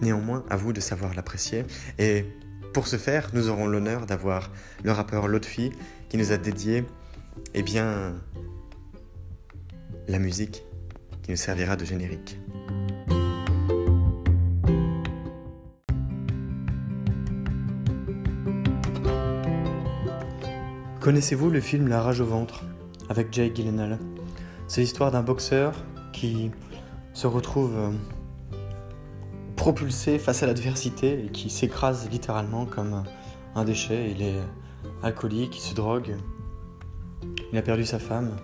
Néanmoins, à vous de savoir l'apprécier. Et pour ce faire, nous aurons l'honneur d'avoir le rappeur Lotfi qui nous a dédié eh bien, la musique qui nous servira de générique. Connaissez-vous le film La rage au ventre avec Jay Gyllenhaal? C'est l'histoire d'un boxeur qui se retrouve euh, propulsé face à l'adversité et qui s'écrase littéralement comme un déchet. Il est alcoolique, il se drogue, il a perdu sa femme,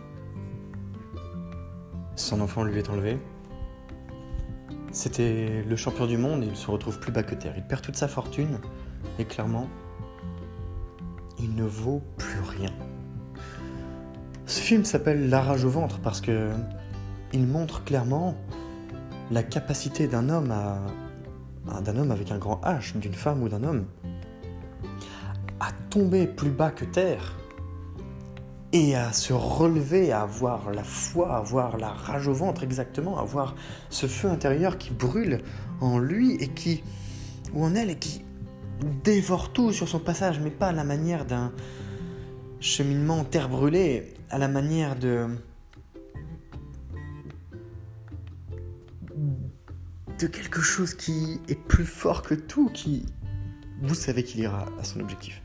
son enfant lui est enlevé. C'était le champion du monde et il se retrouve plus bas que terre. Il perd toute sa fortune et clairement, il ne vaut plus rien. Ce film s'appelle La rage au ventre parce que il montre clairement la capacité d'un homme à d'un homme avec un grand H, d'une femme ou d'un homme, à tomber plus bas que terre et à se relever, à avoir la foi, à avoir la rage au ventre exactement, à avoir ce feu intérieur qui brûle en lui et qui, ou en elle, et qui dévore tout sur son passage, mais pas à la manière d'un cheminement terre brûlée, à la manière de de quelque chose qui est plus fort que tout, qui, vous savez qu'il ira à son objectif.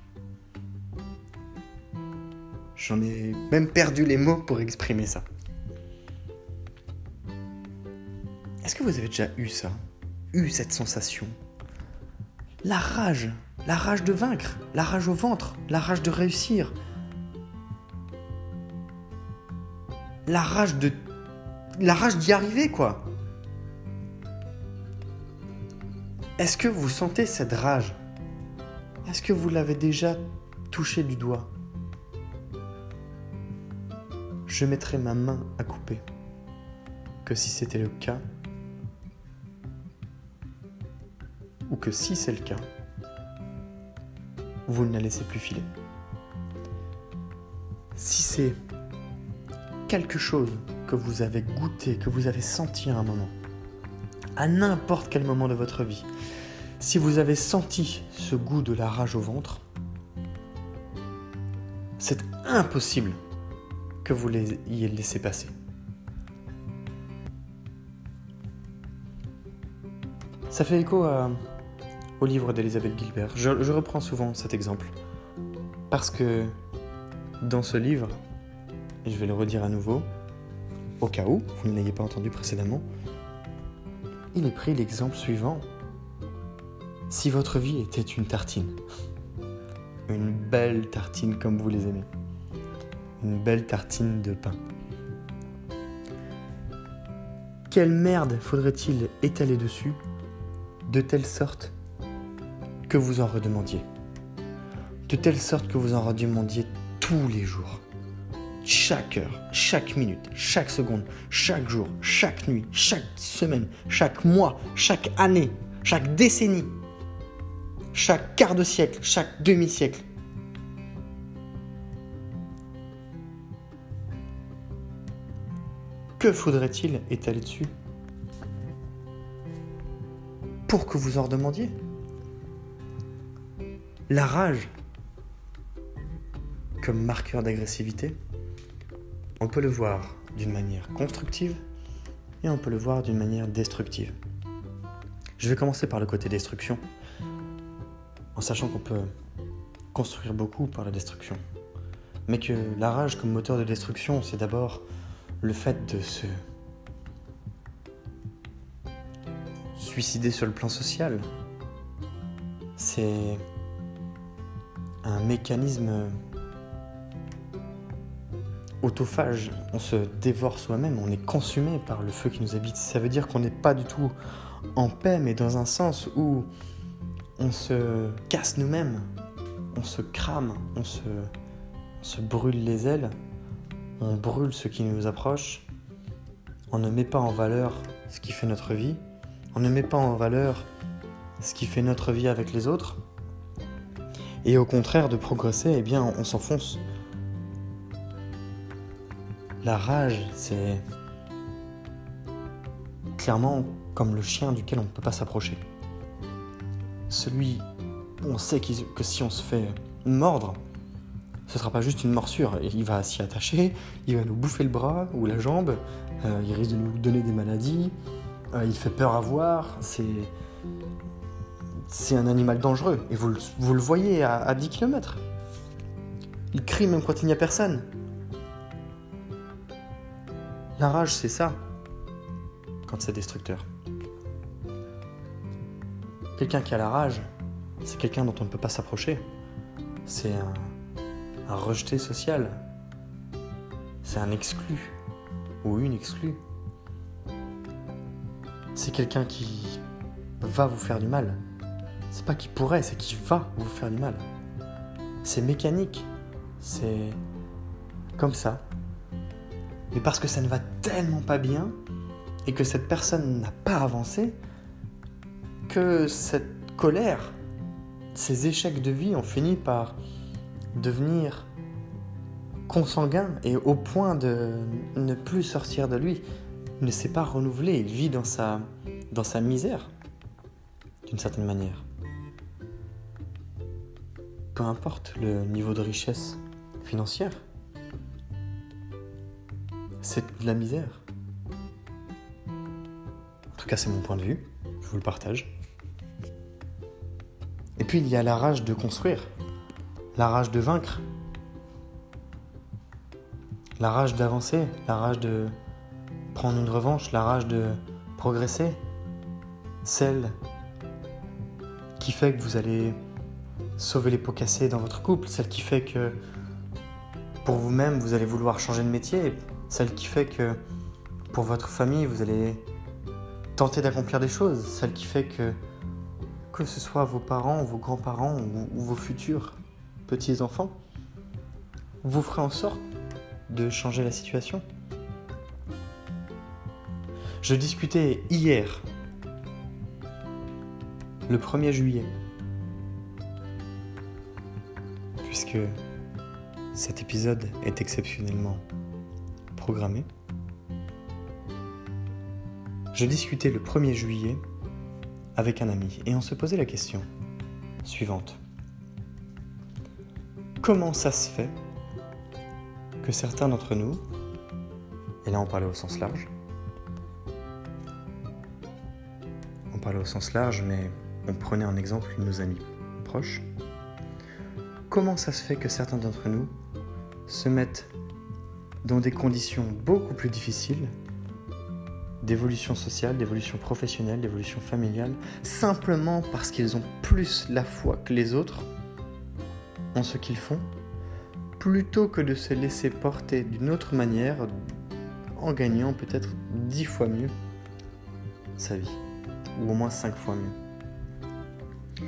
J'en ai même perdu les mots pour exprimer ça. Est-ce que vous avez déjà eu ça? Eu cette sensation? La rage, la rage de vaincre, la rage au ventre, la rage de réussir. La rage de la rage d'y arriver quoi. Est-ce que vous sentez cette rage? Est-ce que vous l'avez déjà touché du doigt? Je mettrai ma main à couper que si c'était le cas, ou que si c'est le cas, vous ne la laissez plus filer. Si c'est quelque chose que vous avez goûté, que vous avez senti à un moment, à n'importe quel moment de votre vie. Si vous avez senti ce goût de la rage au ventre, c'est impossible que vous l'ayez laissé passer. Ça fait écho au livre d'Elisabeth Gilbert. Je, je reprends souvent cet exemple. Parce que dans ce livre, et je vais le redire à nouveau, au cas où vous ne l'ayez pas entendu précédemment, il pris l'exemple suivant. Si votre vie était une tartine, une belle tartine comme vous les aimez, une belle tartine de pain, quelle merde faudrait-il étaler dessus de telle sorte que vous en redemandiez De telle sorte que vous en redemandiez tous les jours? Chaque heure, chaque minute, chaque seconde, chaque jour, chaque nuit, chaque semaine, chaque mois, chaque année, chaque décennie, chaque quart de siècle, chaque demi-siècle. Que faudrait-il étaler dessus? Pour que vous en redemandiez? La rage comme marqueur d'agressivité, on peut le voir d'une manière constructive et on peut le voir d'une manière destructive. Je vais commencer par le côté destruction, en sachant qu'on peut construire beaucoup par la destruction. Mais que la rage comme moteur de destruction, c'est d'abord le fait de se suicider sur le plan social. C'est un mécanisme autophage. On se dévore soi-même, on est consumé par le feu qui nous habite. Ça veut dire qu'on n'est pas du tout en paix, mais dans un sens où on se casse nous-mêmes, on se crame, on se, brûle les ailes, on brûle ce qui nous approche, on ne met pas en valeur ce qui fait notre vie, on ne met pas en valeur ce qui fait notre vie avec les autres, et au contraire de progresser, eh on s'enfonce. La rage, c'est clairement comme le chien duquel on ne peut pas s'approcher. Celui où on sait que si on se fait mordre, ce sera pas juste une morsure, il va s'y attacher, il va nous bouffer le bras ou la jambe, euh, il risque de nous donner des maladies, euh, il fait peur à voir, c'est c'est un animal dangereux. Et vous, le voyez à, à 10 km. Il crie même quand il n'y a personne. La rage, c'est ça. Quand c'est destructeur. Quelqu'un qui a la rage, c'est quelqu'un dont on ne peut pas s'approcher. C'est un, rejeté social. C'est un exclu. Ou une exclue. C'est quelqu'un qui va vous faire du mal c'est pas qui pourrait, c'est qui va vous faire du mal. C'est mécanique, c'est comme ça. Mais parce que ça ne va tellement pas bien et que cette personne n'a pas avancé, que cette colère, ces échecs de vie ont fini par devenir consanguins et au point de ne plus sortir de lui. Il ne s'est pas renouvelé, il vit dans sa, dans sa misère, d'une certaine manière peu importe le niveau de richesse financière, c'est de la misère. En tout cas, c'est mon point de vue, je vous le partage. Et puis, il y a la rage de construire, la rage de vaincre, la rage d'avancer, la rage de prendre une revanche, la rage de progresser, celle qui fait que vous allez sauver les pots cassés dans votre couple, celle qui fait que pour vous-même, vous allez vouloir changer de métier, celle qui fait que pour votre famille, vous allez tenter d'accomplir des choses, celle qui fait que que ce soit vos parents, vos grands-parents ou, vos futurs petits-enfants, vous ferez en sorte de changer la situation. Je discutais hier, le 1er juillet, puisque cet épisode est exceptionnellement programmé. Je discutais le 1er juillet avec un ami et on se posait la question suivante. Comment ça se fait que certains d'entre nous, et là on parlait au sens large, on parlait au sens large mais on prenait en exemple nos amis proches, comment ça se fait que certains d'entre nous se mettent dans des conditions beaucoup plus difficiles d'évolution sociale, d'évolution professionnelle, d'évolution familiale, simplement parce qu'ils ont plus la foi que les autres en ce qu'ils font, plutôt que de se laisser porter d'une autre manière en gagnant peut-être dix fois mieux sa vie, ou au moins cinq fois mieux.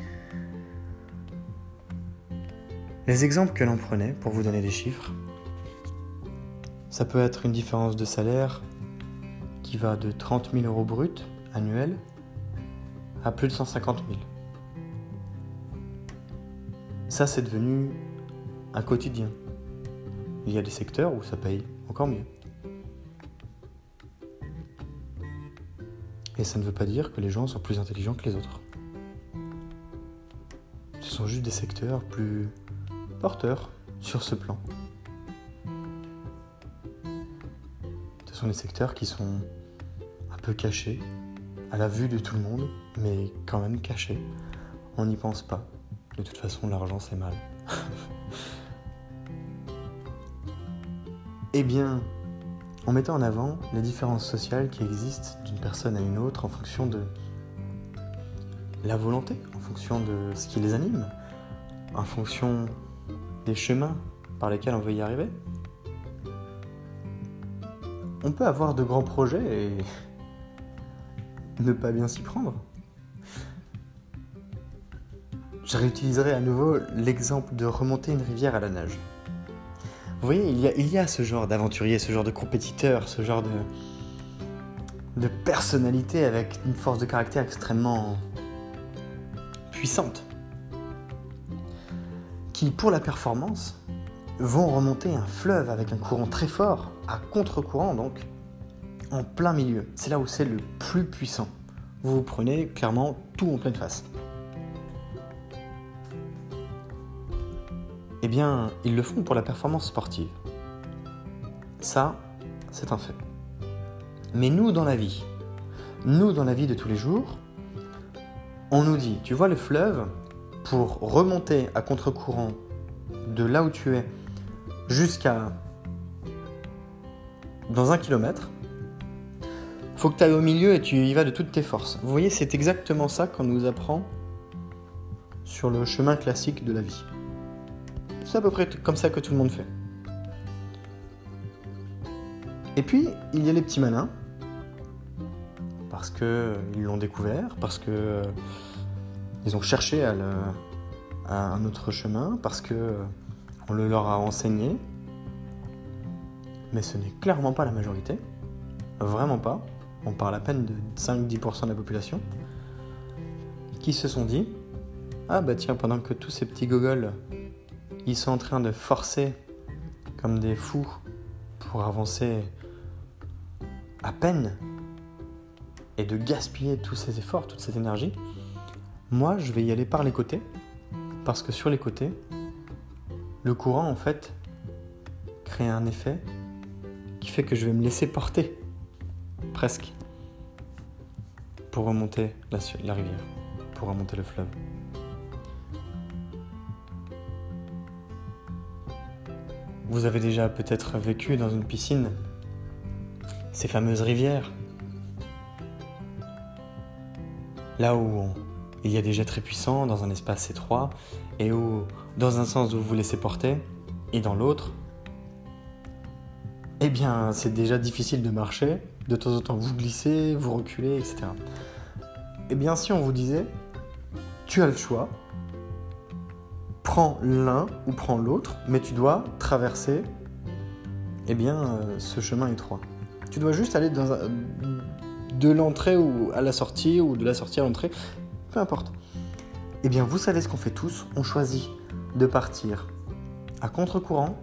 Les exemples que l'on prenait, pour vous donner des chiffres, ça peut être une différence de salaire qui va de 30 000 euros bruts annuels à plus de 150 000. Ça, c'est devenu un quotidien. Il y a des secteurs où ça paye encore mieux. Et ça ne veut pas dire que les gens sont plus intelligents que les autres. Ce sont juste des secteurs plus porteurs, sur ce plan. Des secteurs qui sont un peu cachés, à la vue de tout le monde, mais quand même cachés. On n'y pense pas. De toute façon, l'argent, c'est mal. eh bien, en mettant en avant les différences sociales qui existent d'une personne à une autre en fonction de la volonté, en fonction de ce qui les anime, en fonction des chemins par lesquels on veut y arriver. On peut avoir de grands projets et ne pas bien s'y prendre. Je réutiliserai à nouveau l'exemple de remonter une rivière à la nage. Vous voyez, il y a, il ce genre d'aventurier, ce genre de compétiteur, ce genre de, de personnalité avec une force de caractère extrêmement puissante, qui pour la performance vont remonter un fleuve avec un courant très fort, à contre-courant donc, en plein milieu. C'est là où c'est le plus puissant. Vous vous prenez clairement tout en pleine face. Eh bien, ils le font pour la performance sportive. Ça, c'est un fait. Mais nous, dans la vie, nous, dans la vie de tous les jours, on nous dit, tu vois le fleuve, pour remonter à contre-courant de là où tu es jusqu'à dans un kilomètre, faut que tu ailles au milieu et tu y vas de toutes tes forces. Vous voyez, c'est exactement ça qu'on nous apprend sur le chemin classique de la vie. C'est à peu près comme ça que tout le monde fait. Et puis, il y a les petits malins, parce qu'ils l'ont découvert, parce que euh, ils ont cherché à, un autre chemin, parce que euh, on le leur a enseigné. Mais ce n'est clairement pas la majorité. Vraiment pas. On parle à peine de 5-10% de la population. Qui se sont dit Ah bah tiens, pendant que tous ces petits gogoles ils sont en train de forcer comme des fous pour avancer à peine et de gaspiller tous ces efforts, toute cette énergie. Moi, je vais y aller par les côtés parce que sur les côtés, le courant en fait crée un effet qui fait que je vais me laisser porter presque pour remonter la, rivière, pour remonter le fleuve. Vous avez déjà peut-être vécu dans une piscine ces fameuses rivières. Là où il y a des jets très puissants dans un espace étroit et où, dans un sens, vous vous laissez porter et dans l'autre, eh bien, c'est déjà difficile de marcher. De temps en temps, vous glissez, vous reculez, etc. Eh bien, si on vous disait, tu as le choix, prends l'un ou prends l'autre, mais tu dois traverser eh bien, euh, ce chemin étroit. Tu dois juste aller de l'entrée ou à la sortie, ou de la sortie à l'entrée, peu importe. Eh bien, vous savez ce qu'on fait tous, on choisit de partir à contre-courant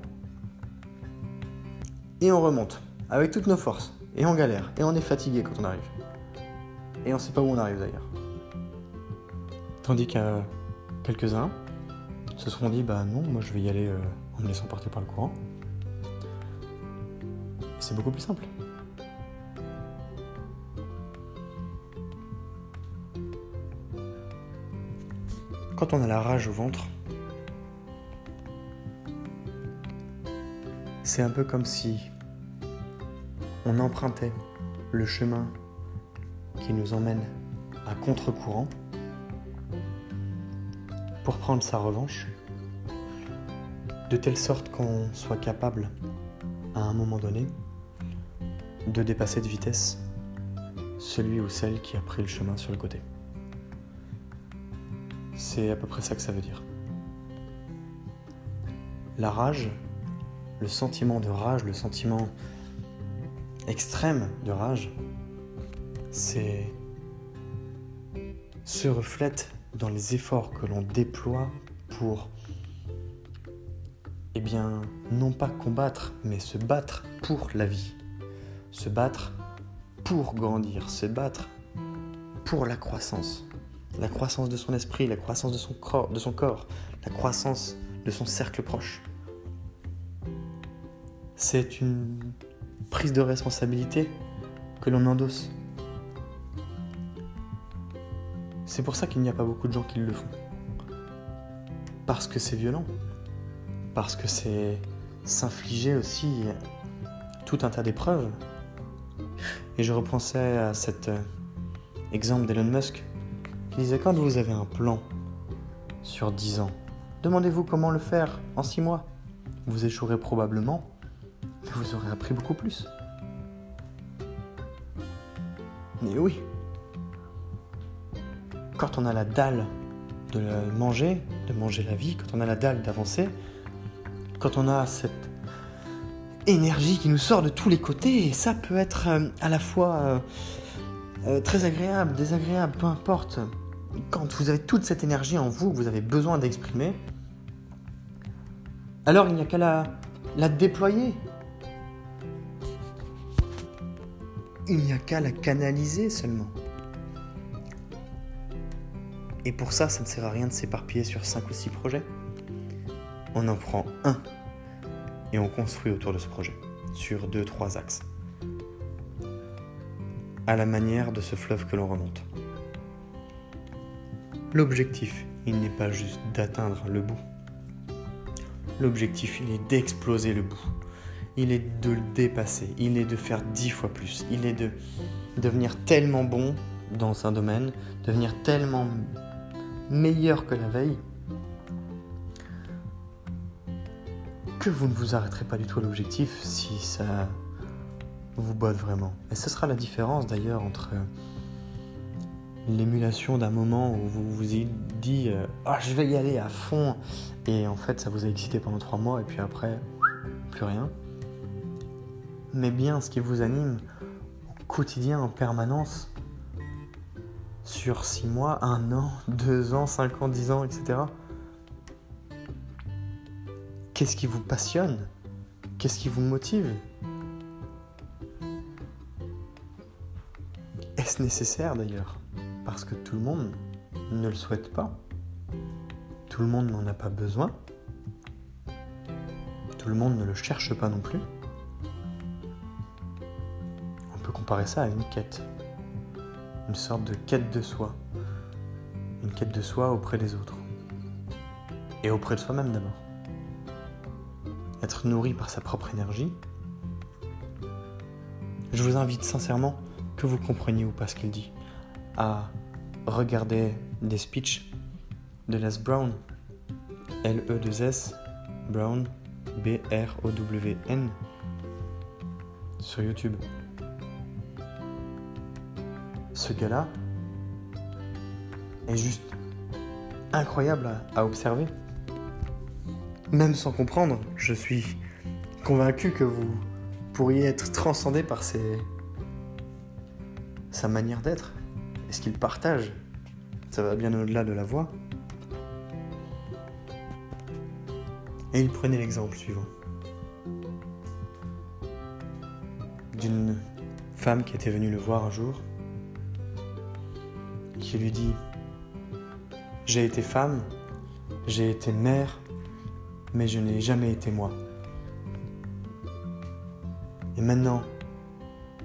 et on remonte avec toutes nos forces et on galère et on est fatigué quand on arrive. Et on ne sait pas où on arrive d'ailleurs. Tandis qu'à quelques-uns, se seront dit bah non, moi je vais y aller euh, en me laissant porter par le courant. C'est beaucoup plus simple. Quand on a la rage au ventre, c'est un peu comme si on empruntait le chemin qui nous emmène à contre-courant pour prendre sa revanche, de telle sorte qu'on soit capable, à un moment donné, de dépasser de vitesse celui ou celle qui a pris le chemin sur le côté. C'est à peu près ça que ça veut dire. La rage, le sentiment de rage, le sentiment extrême de rage, c'est se reflète dans les efforts que l'on déploie pour, eh bien, non pas combattre, mais se battre pour la vie. Se battre pour grandir, se battre pour la croissance. La croissance de son esprit, la croissance de son corps, la croissance de son cercle proche. c'est une prise de responsabilité que l'on endosse. C'est pour ça qu'il n'y a pas beaucoup de gens qui le font. Parce que c'est violent. Parce que c'est s'infliger aussi tout un tas d'épreuves. Et je repensais à cet euh, exemple d'Elon Musk qui disait quand vous avez un plan sur 10 ans, demandez-vous comment le faire en 6 mois. Vous échouerez probablement, mais vous aurez appris beaucoup plus. Mais oui, quand on a la dalle de manger, de manger la vie, quand on a la dalle d'avancer, quand on a cette énergie qui nous sort de tous les côtés, ça peut être euh, à la fois euh, euh, très agréable, désagréable, peu importe. Quand vous avez toute cette énergie en vous que vous avez besoin d'exprimer, alors il n'y a qu'à la, la déployer. Il n'y a qu'à la canaliser seulement. Et pour ça, ça ne sert à rien de s'éparpiller sur 5 ou 6 projets. On en prend un et on construit autour de ce projet, sur 2-3 axes. À la manière de ce fleuve que l'on remonte. L'objectif, il n'est pas juste d'atteindre le bout. L'objectif, il est d'exploser le bout. Il est de le dépasser. Il est de faire dix fois plus. Il est de devenir tellement bon dans un domaine, devenir tellement meilleur que la veille, que vous ne vous arrêterez pas du tout à l'objectif si ça vous botte vraiment. Et ce sera la différence d'ailleurs entre l'émulation d'un moment où vous vous êtes dit ah je vais y aller à fond et en fait ça vous a excité pendant trois mois et puis après plus rien. Mais bien ce qui vous anime au quotidien en permanence sur 6 mois, 1 an, 2 ans, 5 ans, 10 ans, etc. Qu'est-ce qui vous passionne? Qu'est-ce qui vous motive? Est-ce nécessaire d'ailleurs? Parce que tout le monde ne le souhaite pas. Tout le monde n'en a pas besoin. Tout le monde ne le cherche pas non plus. On peut comparer ça à une quête une sorte de quête de soi. Une quête de soi auprès des autres. Et auprès de soi-même d'abord. Être nourri par sa propre énergie. Je vous invite sincèrement, que vous compreniez ou pas ce qu'il dit, à regarder des speeches de Les Brown, L-E-2-S, Brown, B-R-O-W-N, sur YouTube. Ce gars-là est juste incroyable à, observer. Même sans comprendre, je suis convaincu que vous pourriez être transcendé par ses... sa manière d'être et ce qu'il partage. Ça va bien au-delà de la voix. Et il prenait l'exemple suivant. D'une femme qui était venue le voir un jour qui lui dit J'ai été femme, j'ai été mère, mais je n'ai jamais été moi. Et maintenant,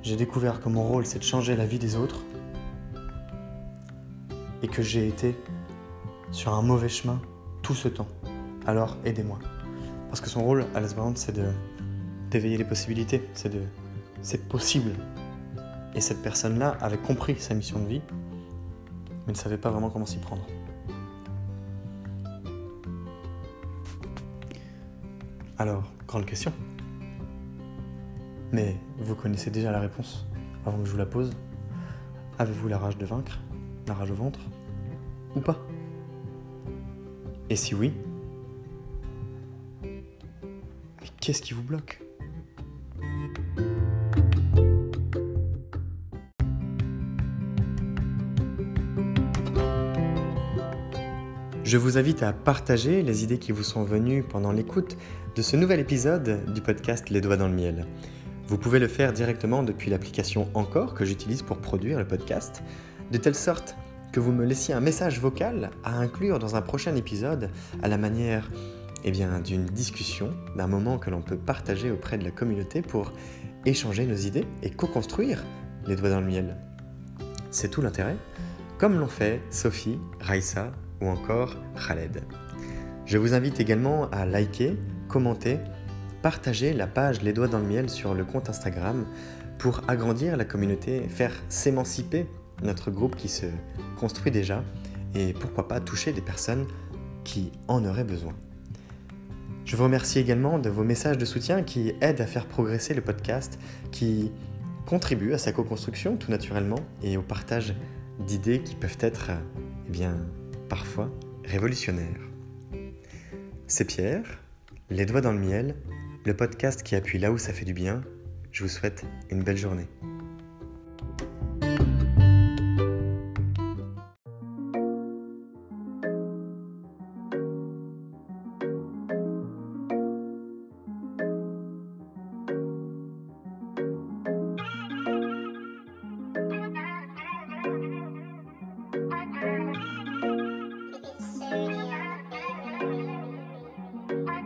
j'ai découvert que mon rôle c'est de changer la vie des autres et que j'ai été sur un mauvais chemin tout ce temps. Alors aidez-moi. Parce que son rôle, Alice Brown, c'est d'éveiller les possibilités, c'est possible. Et cette personne-là avait compris sa mission de vie mais ne savait pas vraiment comment s'y prendre. Alors, grande question. Mais vous connaissez déjà la réponse avant que je vous la pose. Avez-vous la rage de vaincre? La rage au ventre? Ou pas. Et si oui, mais qu'est-ce qui vous bloque? Je vous invite à partager les idées qui vous sont venues pendant l'écoute de ce nouvel épisode du podcast Les Doigts dans le Miel. Vous pouvez le faire directement depuis l'application Encore que j'utilise pour produire le podcast, de telle sorte que vous me laissiez un message vocal à inclure dans un prochain épisode à la manière eh d'une discussion, d'un moment que l'on peut partager auprès de la communauté pour échanger nos idées et co-construire les doigts dans le miel. C'est tout l'intérêt, comme l'ont fait Sophie, Raissa ou encore Khaled. Je vous invite également à liker, commenter, partager la page Les Doigts dans le Miel sur le compte Instagram pour agrandir la communauté, faire s'émanciper notre groupe qui se construit déjà et pourquoi pas toucher des personnes qui en auraient besoin. Je vous remercie également de vos messages de soutien qui aident à faire progresser le podcast, qui contribuent à sa co-construction tout naturellement et au partage d'idées qui peuvent être, eh bien, parfois révolutionnaires. C'est Pierre, Les Doigts dans le Miel, le podcast qui appuie là où ça fait du bien. Je vous souhaite une belle journée.